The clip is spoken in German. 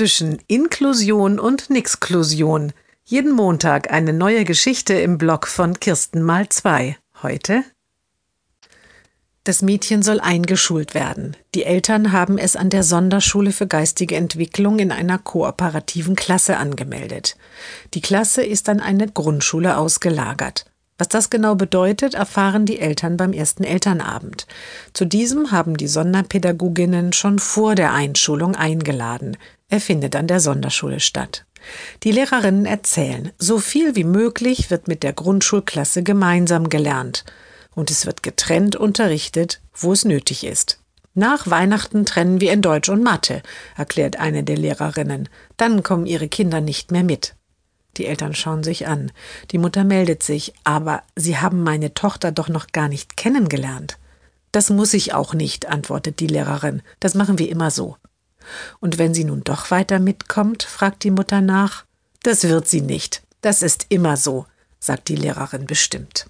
zwischen Inklusion und Nixklusion. Jeden Montag eine neue Geschichte im Blog von Kirsten mal zwei. Heute das Mädchen soll eingeschult werden. Die Eltern haben es an der Sonderschule für geistige Entwicklung in einer kooperativen Klasse angemeldet. Die Klasse ist an eine Grundschule ausgelagert. Was das genau bedeutet, erfahren die Eltern beim ersten Elternabend. Zu diesem haben die Sonderpädagoginnen schon vor der Einschulung eingeladen. Er findet an der Sonderschule statt. Die Lehrerinnen erzählen, so viel wie möglich wird mit der Grundschulklasse gemeinsam gelernt und es wird getrennt unterrichtet, wo es nötig ist. Nach Weihnachten trennen wir in Deutsch und Mathe, erklärt eine der Lehrerinnen. Dann kommen ihre Kinder nicht mehr mit. Die Eltern schauen sich an. Die Mutter meldet sich, aber Sie haben meine Tochter doch noch gar nicht kennengelernt. Das muss ich auch nicht, antwortet die Lehrerin. Das machen wir immer so. Und wenn sie nun doch weiter mitkommt, fragt die Mutter nach. Das wird sie nicht. Das ist immer so, sagt die Lehrerin bestimmt.